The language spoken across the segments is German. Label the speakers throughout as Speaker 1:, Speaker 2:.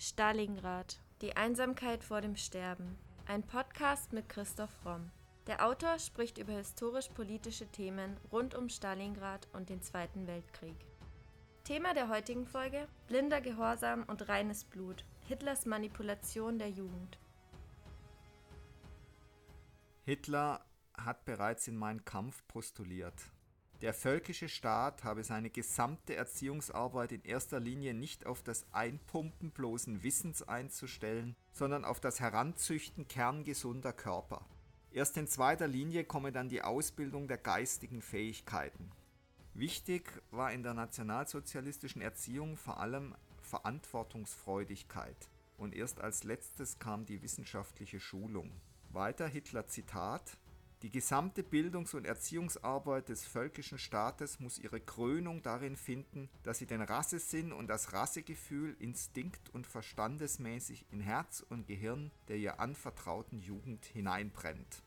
Speaker 1: Stalingrad. Die Einsamkeit vor dem Sterben. Ein Podcast mit Christoph Romm. Der Autor spricht über historisch-politische Themen rund um Stalingrad und den Zweiten Weltkrieg. Thema der heutigen Folge: blinder Gehorsam und reines Blut. Hitlers Manipulation der Jugend.
Speaker 2: Hitler hat bereits in Mein Kampf postuliert. Der völkische Staat habe seine gesamte Erziehungsarbeit in erster Linie nicht auf das Einpumpen bloßen Wissens einzustellen, sondern auf das Heranzüchten kerngesunder Körper. Erst in zweiter Linie komme dann die Ausbildung der geistigen Fähigkeiten. Wichtig war in der nationalsozialistischen Erziehung vor allem Verantwortungsfreudigkeit und erst als letztes kam die wissenschaftliche Schulung. Weiter Hitler Zitat die gesamte Bildungs- und Erziehungsarbeit des völkischen Staates muss ihre Krönung darin finden, dass sie den Rassesinn und das Rassegefühl instinkt- und verstandesmäßig in Herz und Gehirn der ihr anvertrauten Jugend hineinbrennt.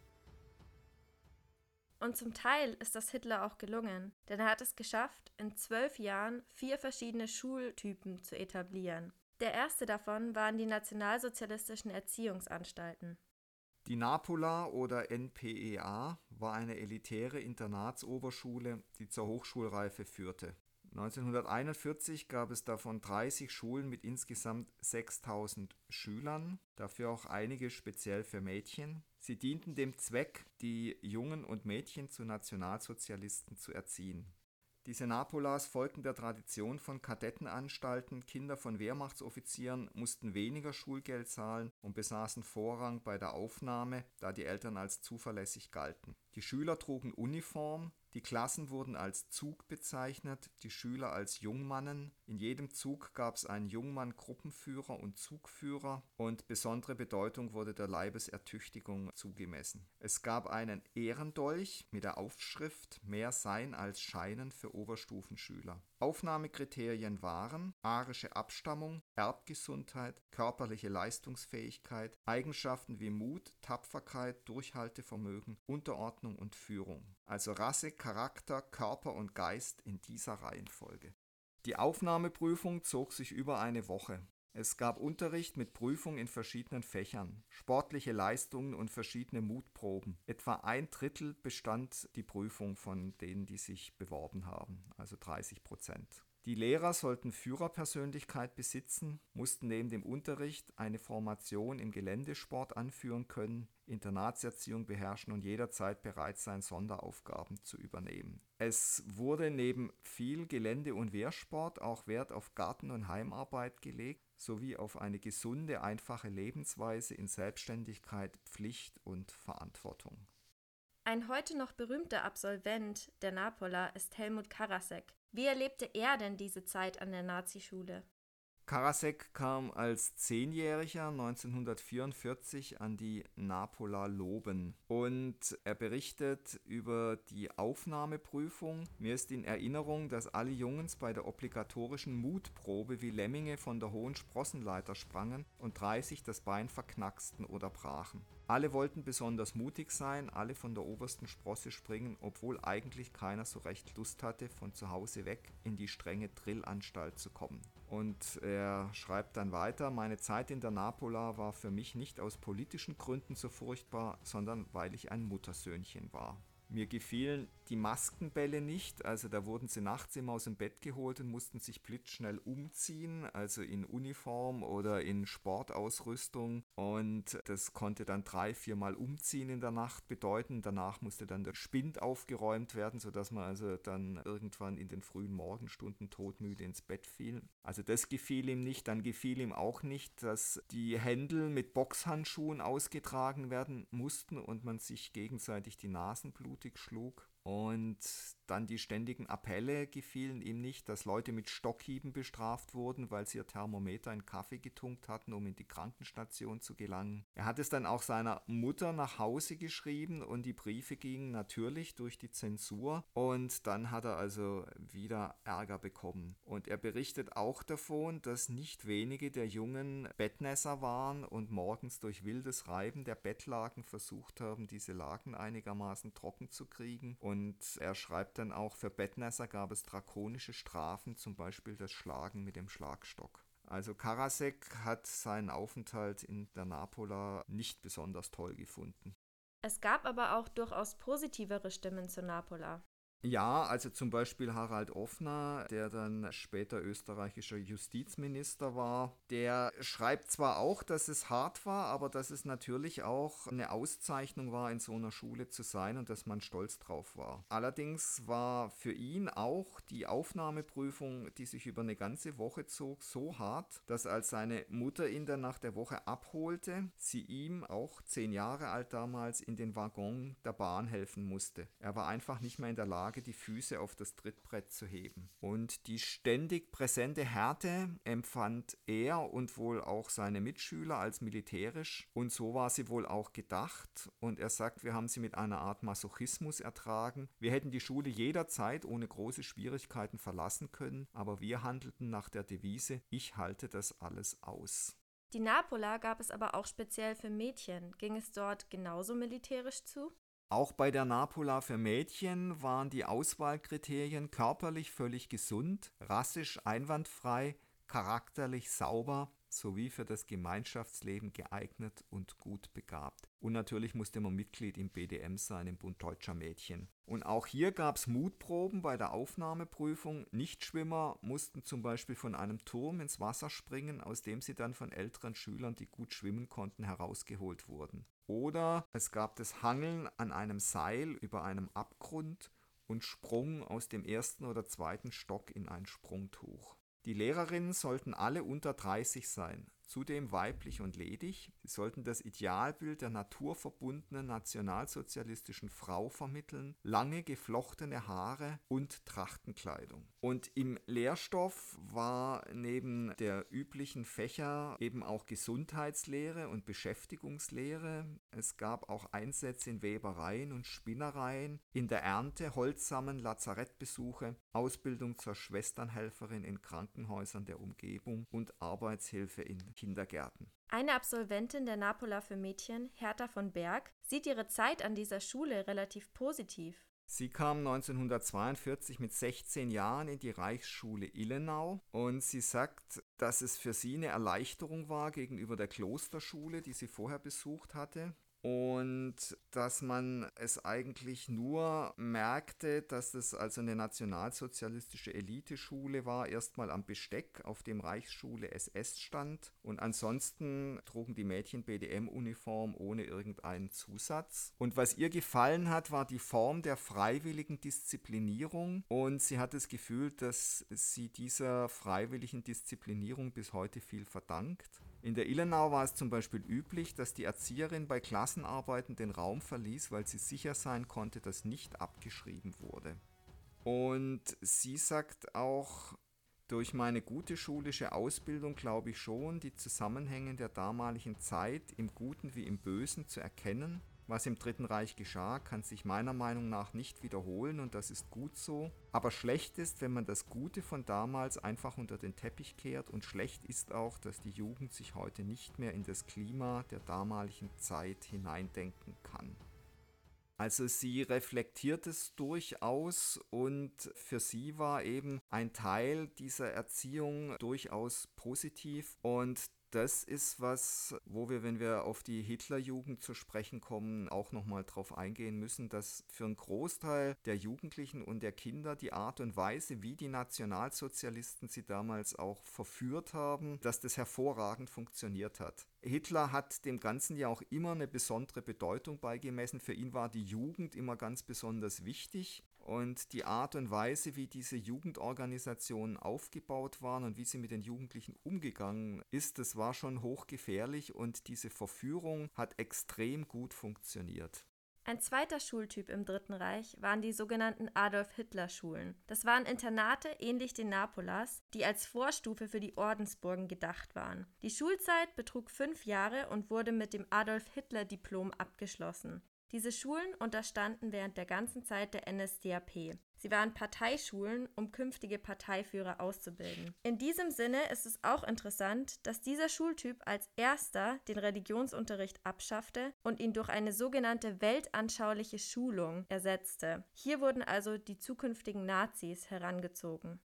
Speaker 1: Und zum Teil ist das Hitler auch gelungen, denn er hat es geschafft, in zwölf Jahren vier verschiedene Schultypen zu etablieren. Der erste davon waren die nationalsozialistischen Erziehungsanstalten.
Speaker 2: Die Napola oder NPEA war eine elitäre Internatsoberschule, die zur Hochschulreife führte. 1941 gab es davon 30 Schulen mit insgesamt 6000 Schülern, dafür auch einige speziell für Mädchen. Sie dienten dem Zweck, die Jungen und Mädchen zu Nationalsozialisten zu erziehen. Diese Napolas folgten der Tradition von Kadettenanstalten, Kinder von Wehrmachtsoffizieren mussten weniger Schulgeld zahlen und besaßen Vorrang bei der Aufnahme, da die Eltern als zuverlässig galten. Die Schüler trugen Uniform, die Klassen wurden als Zug bezeichnet, die Schüler als Jungmannen. In jedem Zug gab es einen Jungmann-Gruppenführer und Zugführer und besondere Bedeutung wurde der Leibesertüchtigung zugemessen. Es gab einen Ehrendolch mit der Aufschrift Mehr Sein als Scheinen für Oberstufenschüler. Aufnahmekriterien waren arische Abstammung, Erbgesundheit, körperliche Leistungsfähigkeit, Eigenschaften wie Mut, Tapferkeit, Durchhaltevermögen, Unterordnung und Führung. Also Rasse, Charakter, Körper und Geist in dieser Reihenfolge. Die Aufnahmeprüfung zog sich über eine Woche. Es gab Unterricht mit Prüfung in verschiedenen Fächern, sportliche Leistungen und verschiedene Mutproben. Etwa ein Drittel bestand die Prüfung von denen, die sich beworben haben, also 30 Prozent. Die Lehrer sollten Führerpersönlichkeit besitzen, mussten neben dem Unterricht eine Formation im Geländesport anführen können, Internatserziehung beherrschen und jederzeit bereit sein, Sonderaufgaben zu übernehmen. Es wurde neben viel Gelände- und Wehrsport auch Wert auf Garten- und Heimarbeit gelegt sowie auf eine gesunde, einfache Lebensweise in Selbstständigkeit, Pflicht und Verantwortung.
Speaker 1: Ein heute noch berühmter Absolvent der Napola ist Helmut Karasek. Wie erlebte er denn diese Zeit an der Nazischule?
Speaker 2: Karasek kam als Zehnjähriger 1944 an die Napola Loben und er berichtet über die Aufnahmeprüfung. Mir ist in Erinnerung, dass alle Jungs bei der obligatorischen Mutprobe wie Lemminge von der hohen Sprossenleiter sprangen und 30 das Bein verknacksten oder brachen. Alle wollten besonders mutig sein, alle von der obersten Sprosse springen, obwohl eigentlich keiner so recht Lust hatte, von zu Hause weg in die strenge Drillanstalt zu kommen. Und er schreibt dann weiter, meine Zeit in der Napola war für mich nicht aus politischen Gründen so furchtbar, sondern weil ich ein Muttersöhnchen war. Mir gefielen die Maskenbälle nicht, also da wurden sie nachts immer aus dem Bett geholt und mussten sich blitzschnell umziehen, also in Uniform oder in Sportausrüstung und das konnte dann drei, viermal umziehen in der Nacht bedeuten. Danach musste dann der Spind aufgeräumt werden, sodass man also dann irgendwann in den frühen Morgenstunden todmüde ins Bett fiel. Also das gefiel ihm nicht, dann gefiel ihm auch nicht, dass die Händel mit Boxhandschuhen ausgetragen werden mussten und man sich gegenseitig die Nasen blutig schlug. Und dann die ständigen Appelle gefielen ihm nicht, dass Leute mit Stockhieben bestraft wurden, weil sie ihr Thermometer in Kaffee getunkt hatten, um in die Krankenstation zu gelangen. Er hat es dann auch seiner Mutter nach Hause geschrieben und die Briefe gingen natürlich durch die Zensur und dann hat er also wieder Ärger bekommen. Und er berichtet auch davon, dass nicht wenige der Jungen Bettnässer waren und morgens durch wildes Reiben der Bettlaken versucht haben, diese Laken einigermaßen trocken zu kriegen. Und er schreibt dann auch, für Bettnässer gab es drakonische Strafen, zum Beispiel das Schlagen mit dem Schlagstock. Also Karasek hat seinen Aufenthalt in der Napola nicht besonders toll gefunden.
Speaker 1: Es gab aber auch durchaus positivere Stimmen zu Napola.
Speaker 2: Ja, also zum Beispiel Harald Offner, der dann später österreichischer Justizminister war, der schreibt zwar auch, dass es hart war, aber dass es natürlich auch eine Auszeichnung war, in so einer Schule zu sein und dass man stolz drauf war. Allerdings war für ihn auch die Aufnahmeprüfung, die sich über eine ganze Woche zog, so hart, dass als seine Mutter ihn dann nach der Woche abholte, sie ihm, auch zehn Jahre alt damals, in den Waggon der Bahn helfen musste. Er war einfach nicht mehr in der Lage, Lage, die Füße auf das Trittbrett zu heben. Und die ständig präsente Härte empfand er und wohl auch seine Mitschüler als militärisch. Und so war sie wohl auch gedacht. Und er sagt, wir haben sie mit einer Art Masochismus ertragen. Wir hätten die Schule jederzeit ohne große Schwierigkeiten verlassen können, aber wir handelten nach der Devise, ich halte das alles aus.
Speaker 1: Die Napola gab es aber auch speziell für Mädchen. Ging es dort genauso militärisch zu?
Speaker 2: Auch bei der Napola für Mädchen waren die Auswahlkriterien körperlich völlig gesund, rassisch einwandfrei, charakterlich sauber sowie für das Gemeinschaftsleben geeignet und gut begabt. Und natürlich musste man Mitglied im BDM sein, im Bund Deutscher Mädchen. Und auch hier gab es Mutproben bei der Aufnahmeprüfung. Nichtschwimmer mussten zum Beispiel von einem Turm ins Wasser springen, aus dem sie dann von älteren Schülern, die gut schwimmen konnten, herausgeholt wurden. Oder es gab das Hangeln an einem Seil über einem Abgrund und Sprung aus dem ersten oder zweiten Stock in ein Sprungtuch. Die Lehrerinnen sollten alle unter 30 sein zudem weiblich und ledig. Sie sollten das Idealbild der naturverbundenen nationalsozialistischen Frau vermitteln, lange geflochtene Haare und Trachtenkleidung. Und im Lehrstoff war neben der üblichen Fächer eben auch Gesundheitslehre und Beschäftigungslehre. Es gab auch Einsätze in Webereien und Spinnereien, in der Ernte, Holzsammeln, Lazarettbesuche, Ausbildung zur Schwesternhelferin in Krankenhäusern der Umgebung und Arbeitshilfe in Kindergärten.
Speaker 1: Eine Absolventin der Napola für Mädchen, Hertha von Berg, sieht ihre Zeit an dieser Schule relativ positiv.
Speaker 2: Sie kam 1942 mit 16 Jahren in die Reichsschule Illenau und sie sagt, dass es für sie eine Erleichterung war gegenüber der Klosterschule, die sie vorher besucht hatte und dass man es eigentlich nur merkte, dass es also eine nationalsozialistische Eliteschule war, erstmal am Besteck, auf dem Reichsschule SS stand und ansonsten trugen die Mädchen BDM-Uniform ohne irgendeinen Zusatz. Und was ihr gefallen hat, war die Form der freiwilligen Disziplinierung und sie hat das Gefühl, dass sie dieser freiwilligen Disziplinierung bis heute viel verdankt. In der Illenau war es zum Beispiel üblich, dass die Erzieherin bei Klassenarbeiten den Raum verließ, weil sie sicher sein konnte, dass nicht abgeschrieben wurde. Und sie sagt auch, durch meine gute schulische Ausbildung glaube ich schon, die Zusammenhänge der damaligen Zeit im Guten wie im Bösen zu erkennen was im Dritten Reich geschah, kann sich meiner Meinung nach nicht wiederholen und das ist gut so. Aber schlecht ist, wenn man das Gute von damals einfach unter den Teppich kehrt und schlecht ist auch, dass die Jugend sich heute nicht mehr in das Klima der damaligen Zeit hineindenken kann. Also sie reflektiert es durchaus und für sie war eben ein Teil dieser Erziehung durchaus positiv und das ist was, wo wir, wenn wir auf die Hitlerjugend zu sprechen kommen, auch nochmal drauf eingehen müssen, dass für einen Großteil der Jugendlichen und der Kinder die Art und Weise, wie die Nationalsozialisten sie damals auch verführt haben, dass das hervorragend funktioniert hat. Hitler hat dem Ganzen ja auch immer eine besondere Bedeutung beigemessen. Für ihn war die Jugend immer ganz besonders wichtig. Und die Art und Weise, wie diese Jugendorganisationen aufgebaut waren und wie sie mit den Jugendlichen umgegangen ist, das war schon hochgefährlich und diese Verführung hat extrem gut funktioniert.
Speaker 1: Ein zweiter Schultyp im Dritten Reich waren die sogenannten Adolf-Hitler-Schulen. Das waren Internate ähnlich den Napolas, die als Vorstufe für die Ordensburgen gedacht waren. Die Schulzeit betrug fünf Jahre und wurde mit dem Adolf-Hitler-Diplom abgeschlossen. Diese Schulen unterstanden während der ganzen Zeit der NSDAP. Sie waren Parteischulen, um künftige Parteiführer auszubilden. In diesem Sinne ist es auch interessant, dass dieser Schultyp als erster den Religionsunterricht abschaffte und ihn durch eine sogenannte weltanschauliche Schulung ersetzte. Hier wurden also die zukünftigen Nazis herangezogen.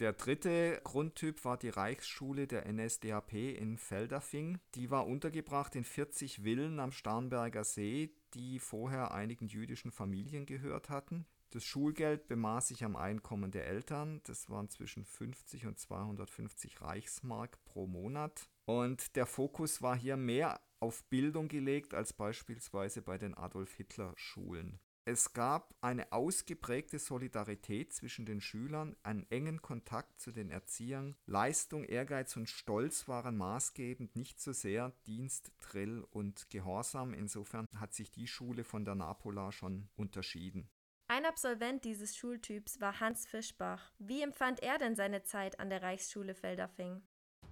Speaker 2: Der dritte Grundtyp war die Reichsschule der NSDAP in Feldafing. Die war untergebracht in 40 Villen am Starnberger See, die vorher einigen jüdischen Familien gehört hatten. Das Schulgeld bemaß sich am Einkommen der Eltern. Das waren zwischen 50 und 250 Reichsmark pro Monat. Und der Fokus war hier mehr auf Bildung gelegt als beispielsweise bei den Adolf Hitler Schulen. Es gab eine ausgeprägte Solidarität zwischen den Schülern, einen engen Kontakt zu den Erziehern. Leistung, Ehrgeiz und Stolz waren maßgebend, nicht so sehr Dienst, Drill und Gehorsam. Insofern hat sich die Schule von der Napola schon unterschieden.
Speaker 1: Ein Absolvent dieses Schultyps war Hans Fischbach. Wie empfand er denn seine Zeit an der Reichsschule Felderfing?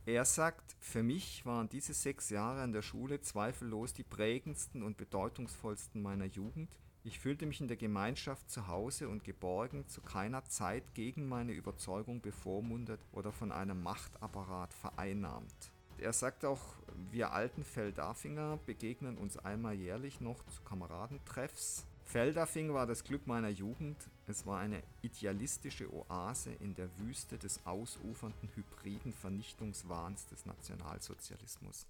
Speaker 2: Er sagt, für mich waren diese sechs Jahre an der Schule zweifellos die prägendsten und bedeutungsvollsten meiner Jugend. Ich fühlte mich in der Gemeinschaft zu Hause und geborgen, zu keiner Zeit gegen meine Überzeugung bevormundet oder von einem Machtapparat vereinnahmt. Er sagt auch, wir alten Feldafinger begegnen uns einmal jährlich noch zu Kameradentreffs Feldafing war das Glück meiner Jugend. Es war eine idealistische Oase in der Wüste des ausufernden hybriden Vernichtungswahns des Nationalsozialismus.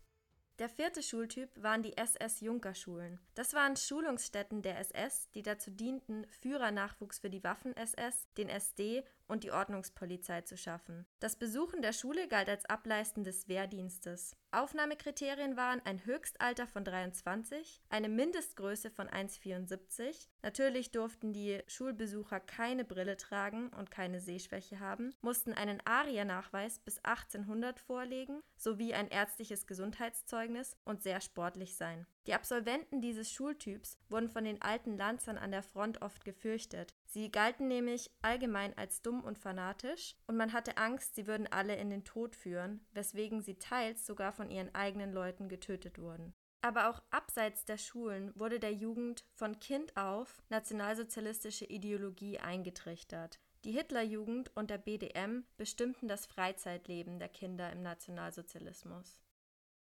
Speaker 1: Der vierte Schultyp waren die SS-Junkerschulen. Das waren Schulungsstätten der SS, die dazu dienten, Führernachwuchs für die Waffen-SS, den SD und die Ordnungspolizei zu schaffen. Das Besuchen der Schule galt als Ableisten des Wehrdienstes. Aufnahmekriterien waren ein Höchstalter von 23, eine Mindestgröße von 1,74. Natürlich durften die Schulbesucher keine Brille tragen und keine Sehschwäche haben, mussten einen ARIA-Nachweis bis 1800 vorlegen sowie ein ärztliches Gesundheitszeugnis und sehr sportlich sein. Die Absolventen dieses Schultyps wurden von den alten Lanzern an der Front oft gefürchtet. Sie galten nämlich allgemein als dumm und fanatisch und man hatte Angst, sie würden alle in den Tod führen, weswegen sie teils sogar von ihren eigenen Leuten getötet wurden. Aber auch abseits der Schulen wurde der Jugend von Kind auf nationalsozialistische Ideologie eingetrichtert. Die Hitlerjugend und der BDM bestimmten das Freizeitleben der Kinder im Nationalsozialismus.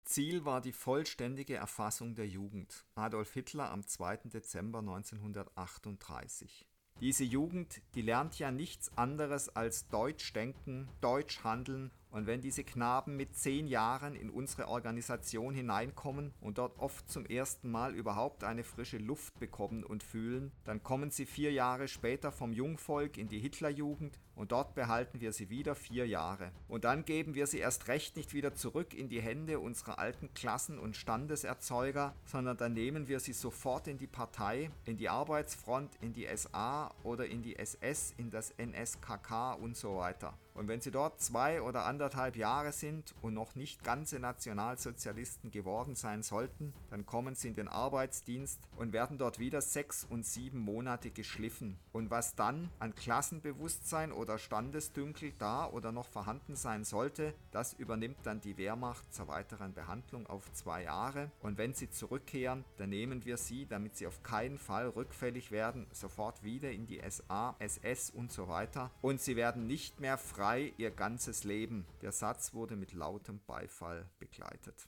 Speaker 2: Ziel war die vollständige Erfassung der Jugend. Adolf Hitler am 2. Dezember 1938. Diese Jugend, die lernt ja nichts anderes als Deutsch denken, Deutsch handeln und wenn diese Knaben mit zehn Jahren in unsere Organisation hineinkommen und dort oft zum ersten Mal überhaupt eine frische Luft bekommen und fühlen, dann kommen sie vier Jahre später vom Jungvolk in die Hitlerjugend und dort behalten wir sie wieder vier Jahre. Und dann geben wir sie erst recht nicht wieder zurück in die Hände unserer alten Klassen- und Standeserzeuger, sondern dann nehmen wir sie sofort in die Partei, in die Arbeitsfront, in die SA oder in die SS, in das NSKK und so weiter. Und wenn sie dort zwei oder anderthalb Jahre sind und noch nicht ganze Nationalsozialisten geworden sein sollten, dann kommen sie in den Arbeitsdienst und werden dort wieder sechs und sieben Monate geschliffen. Und was dann an Klassenbewusstsein oder Standesdünkel da oder noch vorhanden sein sollte, das übernimmt dann die Wehrmacht zur weiteren Behandlung auf zwei Jahre. Und wenn sie zurückkehren, dann nehmen wir sie, damit sie auf keinen Fall rückfällig werden, sofort wieder in die SA, SS und so weiter. Und sie werden nicht mehr frei frei ihr ganzes Leben. Der Satz wurde mit lautem Beifall begleitet.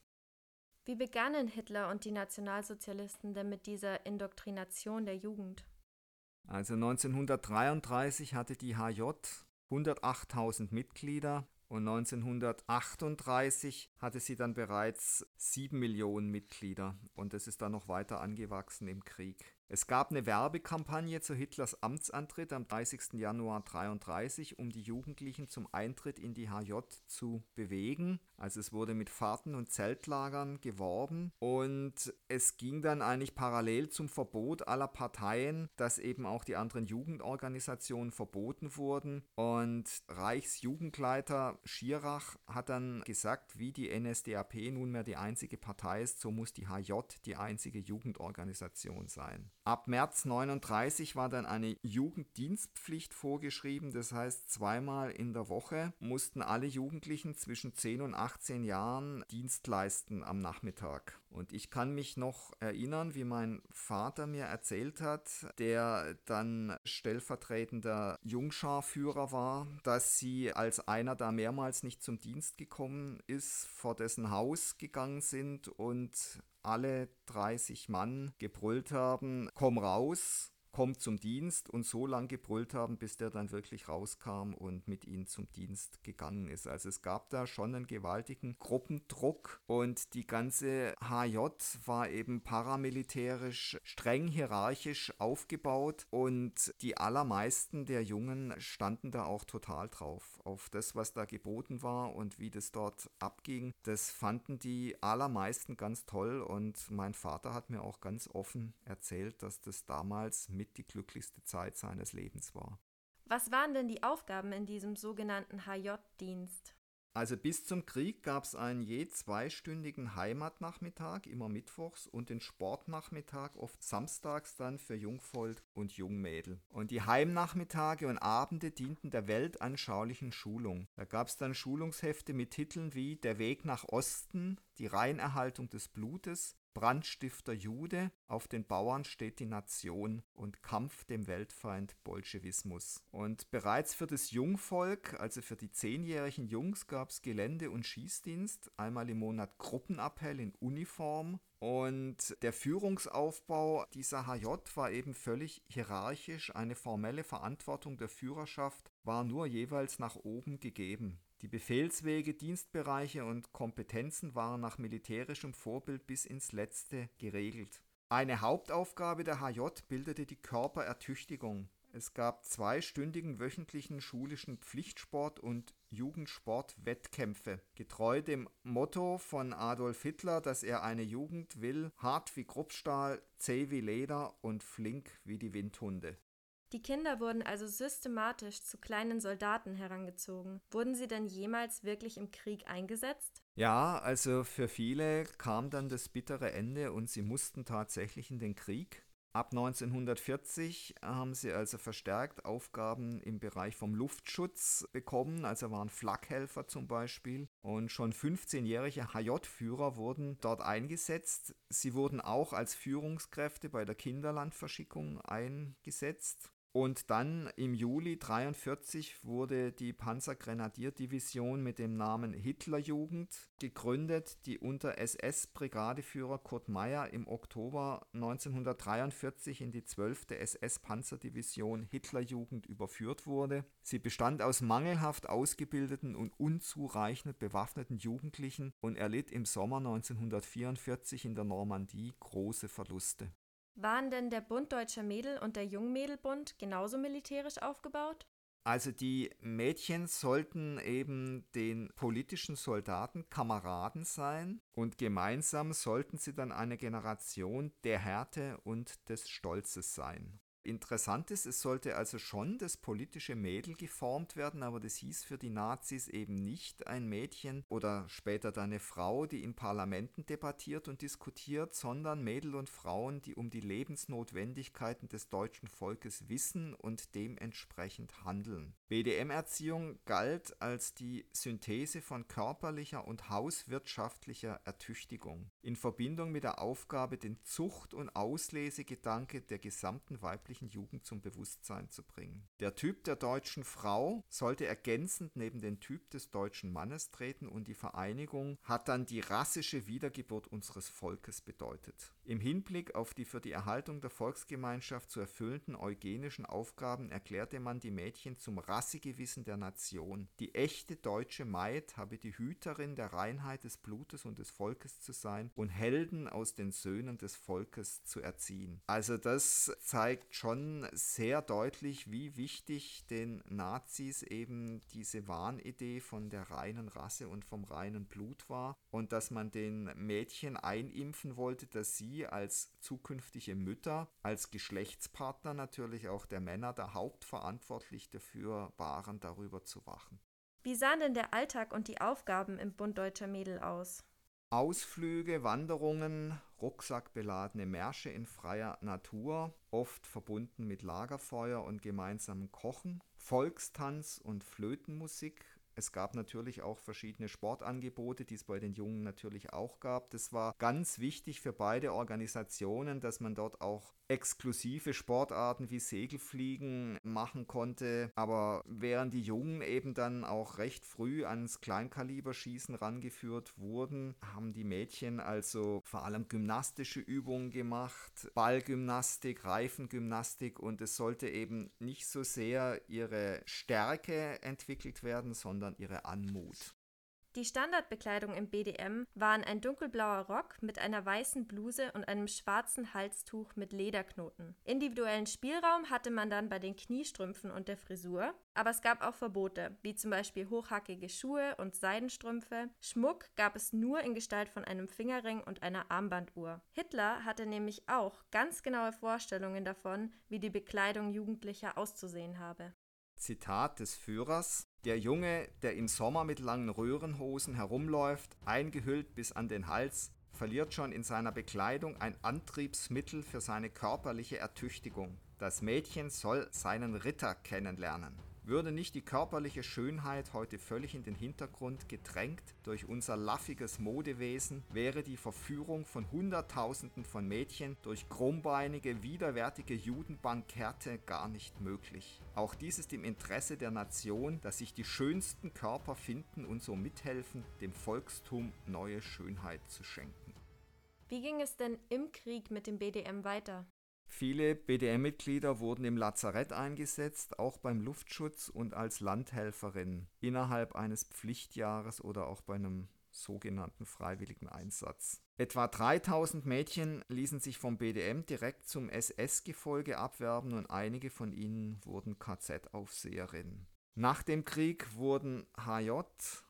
Speaker 1: Wie begannen Hitler und die Nationalsozialisten denn mit dieser Indoktrination der Jugend?
Speaker 2: Also 1933 hatte die HJ 108.000 Mitglieder und 1938 hatte sie dann bereits 7 Millionen Mitglieder und es ist dann noch weiter angewachsen im Krieg. Es gab eine Werbekampagne zu Hitlers Amtsantritt am 30. Januar 1933, um die Jugendlichen zum Eintritt in die HJ zu bewegen. Also es wurde mit Fahrten und Zeltlagern geworben und es ging dann eigentlich parallel zum Verbot aller Parteien, dass eben auch die anderen Jugendorganisationen verboten wurden. Und Reichsjugendleiter Schirach hat dann gesagt, wie die NSDAP nunmehr die einzige Partei ist, so muss die HJ die einzige Jugendorganisation sein. Ab März 39 war dann eine Jugenddienstpflicht vorgeschrieben, das heißt zweimal in der Woche mussten alle Jugendlichen zwischen 10 und 18 Jahren Dienst leisten am Nachmittag. Und ich kann mich noch erinnern, wie mein Vater mir erzählt hat, der dann stellvertretender Jungscharführer war, dass sie, als einer da mehrmals nicht zum Dienst gekommen ist, vor dessen Haus gegangen sind und alle 30 Mann gebrüllt haben, komm raus. Kommt zum Dienst und so lange gebrüllt haben, bis der dann wirklich rauskam und mit ihnen zum Dienst gegangen ist. Also es gab da schon einen gewaltigen Gruppendruck und die ganze HJ war eben paramilitärisch streng hierarchisch aufgebaut und die allermeisten der Jungen standen da auch total drauf. Auf das, was da geboten war und wie das dort abging, das fanden die allermeisten ganz toll und mein Vater hat mir auch ganz offen erzählt, dass das damals mit die glücklichste Zeit seines Lebens war.
Speaker 1: Was waren denn die Aufgaben in diesem sogenannten HJ-Dienst?
Speaker 2: Also bis zum Krieg gab es einen je zweistündigen Heimatnachmittag, immer mittwochs, und den Sportnachmittag, oft samstags dann für Jungvolk und Jungmädel. Und die Heimnachmittage und Abende dienten der weltanschaulichen Schulung. Da gab es dann Schulungshefte mit Titeln wie Der Weg nach Osten, die Reinerhaltung des Blutes, Brandstifter Jude, auf den Bauern steht die Nation und Kampf dem Weltfeind Bolschewismus. Und bereits für das Jungvolk, also für die zehnjährigen Jungs, gab es Gelände- und Schießdienst, einmal im Monat Gruppenappell in Uniform. Und der Führungsaufbau dieser HJ war eben völlig hierarchisch. Eine formelle Verantwortung der Führerschaft war nur jeweils nach oben gegeben. Die Befehlswege, Dienstbereiche und Kompetenzen waren nach militärischem Vorbild bis ins Letzte geregelt. Eine Hauptaufgabe der HJ bildete die Körperertüchtigung. Es gab zweistündigen wöchentlichen schulischen Pflichtsport und Jugendsportwettkämpfe. Getreu dem Motto von Adolf Hitler, dass er eine Jugend will, hart wie Kruppstahl, zäh wie Leder und flink wie die Windhunde.
Speaker 1: Die Kinder wurden also systematisch zu kleinen Soldaten herangezogen. Wurden sie denn jemals wirklich im Krieg eingesetzt?
Speaker 2: Ja, also für viele kam dann das bittere Ende und sie mussten tatsächlich in den Krieg. Ab 1940 haben sie also verstärkt Aufgaben im Bereich vom Luftschutz bekommen, also waren Flakhelfer zum Beispiel. Und schon 15-jährige HJ-Führer wurden dort eingesetzt. Sie wurden auch als Führungskräfte bei der Kinderlandverschickung eingesetzt. Und dann im Juli 1943 wurde die Panzergrenadierdivision mit dem Namen Hitlerjugend gegründet, die unter SS-Brigadeführer Kurt Meyer im Oktober 1943 in die 12. SS-Panzerdivision Hitlerjugend überführt wurde. Sie bestand aus mangelhaft ausgebildeten und unzureichend bewaffneten Jugendlichen und erlitt im Sommer 1944 in der Normandie große Verluste.
Speaker 1: Waren denn der Bund Deutscher Mädel und der Jungmädelbund genauso militärisch aufgebaut?
Speaker 2: Also die Mädchen sollten eben den politischen Soldaten Kameraden sein und gemeinsam sollten sie dann eine Generation der Härte und des Stolzes sein. Interessant ist, es sollte also schon das politische Mädel geformt werden, aber das hieß für die Nazis eben nicht ein Mädchen oder später dann eine Frau, die in Parlamenten debattiert und diskutiert, sondern Mädel und Frauen, die um die Lebensnotwendigkeiten des deutschen Volkes wissen und dementsprechend handeln. BDM-Erziehung galt als die Synthese von körperlicher und hauswirtschaftlicher Ertüchtigung in Verbindung mit der Aufgabe, den Zucht- und Auslesegedanke der gesamten weiblichen Jugend zum Bewusstsein zu bringen. Der Typ der deutschen Frau sollte ergänzend neben den Typ des deutschen Mannes treten und die Vereinigung hat dann die rassische Wiedergeburt unseres Volkes bedeutet. Im Hinblick auf die für die Erhaltung der Volksgemeinschaft zu erfüllenden eugenischen Aufgaben erklärte man die Mädchen zum Rassegewissen der Nation. Die echte deutsche Maid habe die Hüterin der Reinheit des Blutes und des Volkes zu sein und Helden aus den Söhnen des Volkes zu erziehen. Also das zeigt schon sehr deutlich, wie wichtig den Nazis eben diese Wahnidee von der reinen Rasse und vom reinen Blut war und dass man den Mädchen einimpfen wollte, dass sie als zukünftige Mütter, als Geschlechtspartner natürlich auch der Männer da hauptverantwortlich dafür waren, darüber zu wachen.
Speaker 1: Wie sahen denn der Alltag und die Aufgaben im Bund Deutscher Mädel aus?
Speaker 2: Ausflüge, Wanderungen, rucksackbeladene Märsche in freier Natur, oft verbunden mit Lagerfeuer und gemeinsamem Kochen, Volkstanz und Flötenmusik, Es gab natürlich auch verschiedene Sportangebote, die es bei den Jungen natürlich auch gab. Das war ganz wichtig für beide Organisationen, dass man dort auch exklusive Sportarten wie Segelfliegen machen konnte. Aber während die Jungen eben dann auch recht früh ans Kleinkaliberschießen rangeführt wurden, haben die Mädchen also vor allem gymnastische Übungen gemacht, Ballgymnastik, Reifengymnastik und es sollte eben nicht so sehr ihre Stärke entwickelt werden, sondern ihre Anmut.
Speaker 1: Die Standardbekleidung im BDM waren ein dunkelblauer Rock mit einer weißen Bluse und einem schwarzen Halstuch mit Lederknoten. Individuellen Spielraum hatte man dann bei den Kniestrümpfen und der Frisur, aber es gab auch Verbote, wie zum Beispiel hochhackige Schuhe und Seidenstrümpfe. Schmuck gab es nur in Gestalt von einem Fingerring und einer Armbanduhr. Hitler hatte nämlich auch ganz genaue Vorstellungen davon, wie die Bekleidung Jugendlicher auszusehen habe.
Speaker 2: Zitat des Führers Der Junge, der im Sommer mit langen Röhrenhosen herumläuft, eingehüllt bis an den Hals, verliert schon in seiner Bekleidung ein Antriebsmittel für seine körperliche Ertüchtigung. Das Mädchen soll seinen Ritter kennenlernen. Würde nicht die körperliche Schönheit heute völlig in den Hintergrund gedrängt durch unser laffiges Modewesen, wäre die Verführung von Hunderttausenden von Mädchen durch krummbeinige, widerwärtige Judenbankerte gar nicht möglich. Auch dies ist im Interesse der Nation, dass sich die schönsten Körper finden und so mithelfen, dem Volkstum neue Schönheit zu schenken.
Speaker 1: Wie ging es denn im Krieg mit dem BDM weiter?
Speaker 2: Viele BDM-Mitglieder wurden im Lazarett eingesetzt, auch beim Luftschutz und als Landhelferin innerhalb eines Pflichtjahres oder auch bei einem sogenannten freiwilligen Einsatz. Etwa 3000 Mädchen ließen sich vom BDM direkt zum SS-Gefolge abwerben und einige von ihnen wurden KZ-Aufseherinnen. Nach dem Krieg wurden HJ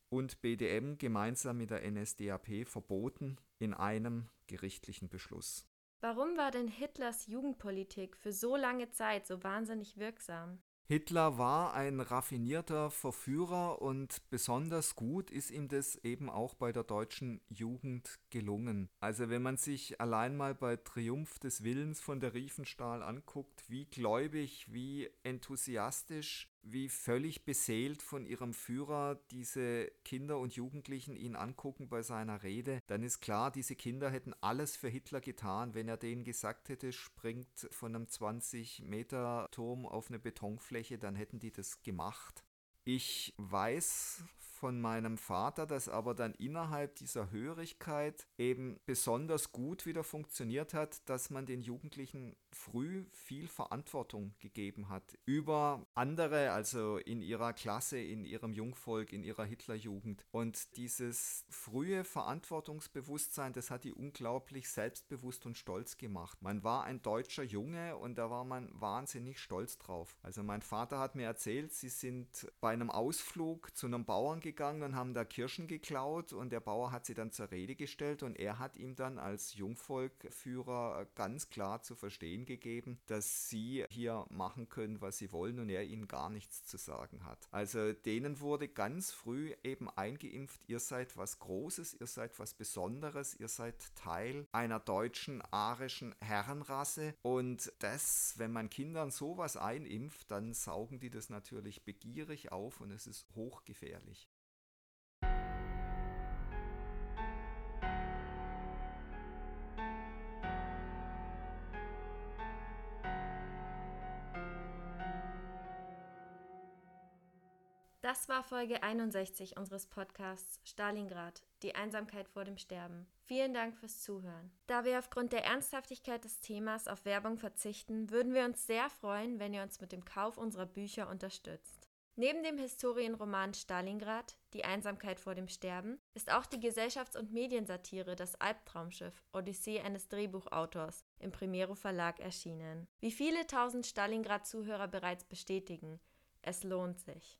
Speaker 2: und BDM gemeinsam mit der NSDAP verboten in einem gerichtlichen Beschluss.
Speaker 1: Warum war denn Hitlers Jugendpolitik für so lange Zeit so wahnsinnig wirksam?
Speaker 2: Hitler war ein raffinierter Verführer und besonders gut ist ihm das eben auch bei der deutschen Jugend gelungen. Also wenn man sich allein mal bei Triumph des Willens von der Riefenstahl anguckt, wie gläubig, wie enthusiastisch wie völlig beseelt von ihrem Führer diese Kinder und Jugendlichen ihn angucken bei seiner Rede, dann ist klar, diese Kinder hätten alles für Hitler getan, wenn er denen gesagt hätte, springt von einem 20 Meter Turm auf eine Betonfläche, dann hätten die das gemacht. Ich weiß von meinem Vater, das aber dann innerhalb dieser Hörigkeit eben besonders gut wieder funktioniert hat, dass man den Jugendlichen früh viel Verantwortung gegeben hat über andere, also in ihrer Klasse, in ihrem Jungvolk, in ihrer Hitlerjugend. Und dieses frühe Verantwortungsbewusstsein, das hat die unglaublich selbstbewusst und stolz gemacht. Man war ein deutscher Junge und da war man wahnsinnig stolz drauf. Also mein Vater hat mir erzählt, sie sind bei einem Ausflug zu einem Bauern gegangen und haben da Kirschen geklaut und der Bauer hat sie dann zur Rede gestellt und er hat ihm dann als Jungvolkführer ganz klar zu verstehen gegeben, dass sie hier machen können, was sie wollen und er ihnen gar nichts zu sagen hat. Also denen wurde ganz früh eben eingeimpft, ihr seid was Großes, ihr seid was Besonderes, ihr seid Teil einer deutschen arischen Herrenrasse und das, wenn man Kindern sowas einimpft, dann saugen die das natürlich begierig auf und es ist hochgefährlich.
Speaker 1: Das war Folge 61 unseres Podcasts Stalingrad, die Einsamkeit vor dem Sterben. Vielen Dank fürs Zuhören. Da wir aufgrund der Ernsthaftigkeit des Themas auf Werbung verzichten, würden wir uns sehr freuen, wenn ihr uns mit dem Kauf unserer Bücher unterstützt. Neben dem Historienroman Stalingrad, Die Einsamkeit vor dem Sterben, ist auch die Gesellschafts- und Mediensatire Das Albtraumschiff, Odyssee eines Drehbuchautors im Primero Verlag erschienen. Wie viele tausend Stalingrad-Zuhörer bereits bestätigen, es lohnt sich.